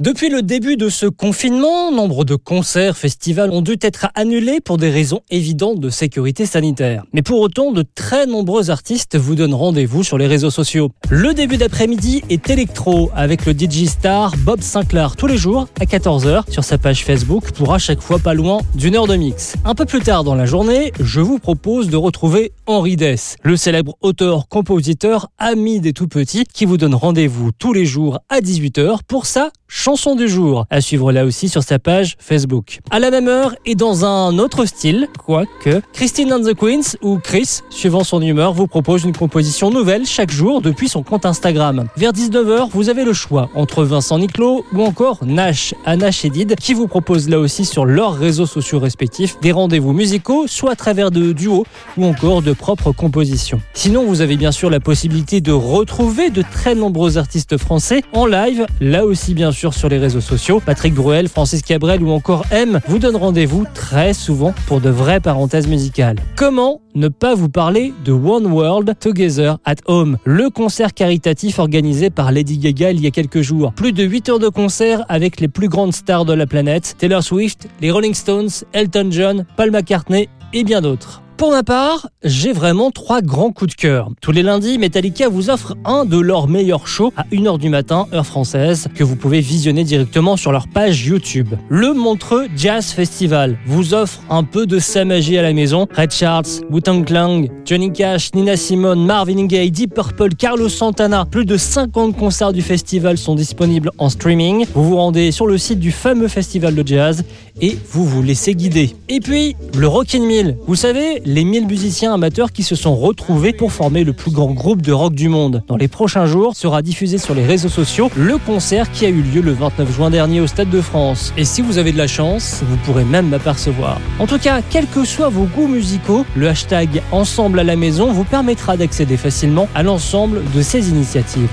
Depuis le début de ce confinement, nombre de concerts, festivals ont dû être annulés pour des raisons évidentes de sécurité sanitaire. Mais pour autant, de très nombreux artistes vous donnent rendez-vous sur les réseaux sociaux. Le début d'après-midi est électro avec le DJ Bob Sinclair tous les jours à 14h sur sa page Facebook pour à chaque fois pas loin d'une heure de mix. Un peu plus tard dans la journée, je vous propose de retrouver Henri Dess, le célèbre auteur, compositeur, ami des tout petits qui vous donne rendez-vous tous les jours à 18h pour sa chanson du jour, à suivre là aussi sur sa page Facebook. À la même heure et dans un autre style, quoique, Christine and the Queens ou Chris, suivant son humeur, vous propose une composition nouvelle chaque jour depuis son compte Instagram. Vers 19h, vous avez le choix entre Vincent Niclot ou encore Nash, Anna Shedid, qui vous propose là aussi sur leurs réseaux sociaux respectifs des rendez-vous musicaux, soit à travers de duos ou encore de propres compositions. Sinon, vous avez bien sûr la possibilité de retrouver de très nombreux artistes français en live, là aussi bien sûr sur les réseaux sociaux. Patrick Bruel, Francis Cabrel ou encore M vous donnent rendez-vous très souvent pour de vraies parenthèses musicales. Comment ne pas vous parler de One World Together at Home, le concert caritatif organisé par Lady Gaga il y a quelques jours. Plus de 8 heures de concert avec les plus grandes stars de la planète, Taylor Swift, les Rolling Stones, Elton John, Paul McCartney et bien d'autres. Pour ma part, j'ai vraiment trois grands coups de cœur. Tous les lundis, Metallica vous offre un de leurs meilleurs shows à 1h du matin, heure française, que vous pouvez visionner directement sur leur page YouTube. Le Montreux Jazz Festival vous offre un peu de sa magie à la maison. Red Charles, Wu-Tang Johnny Cash, Nina Simone, Marvin Gaye, Deep Purple, Carlos Santana. Plus de 50 concerts du festival sont disponibles en streaming. Vous vous rendez sur le site du fameux festival de jazz et vous vous laissez guider. Et puis, le Rockin' Mill. Vous savez, les 1000 musiciens amateurs qui se sont retrouvés pour former le plus grand groupe de rock du monde. Dans les prochains jours, sera diffusé sur les réseaux sociaux le concert qui a eu lieu le 29 juin dernier au Stade de France. Et si vous avez de la chance, vous pourrez même m'apercevoir. En tout cas, quels que soient vos goûts musicaux, le hashtag Ensemble à la maison vous permettra d'accéder facilement à l'ensemble de ces initiatives.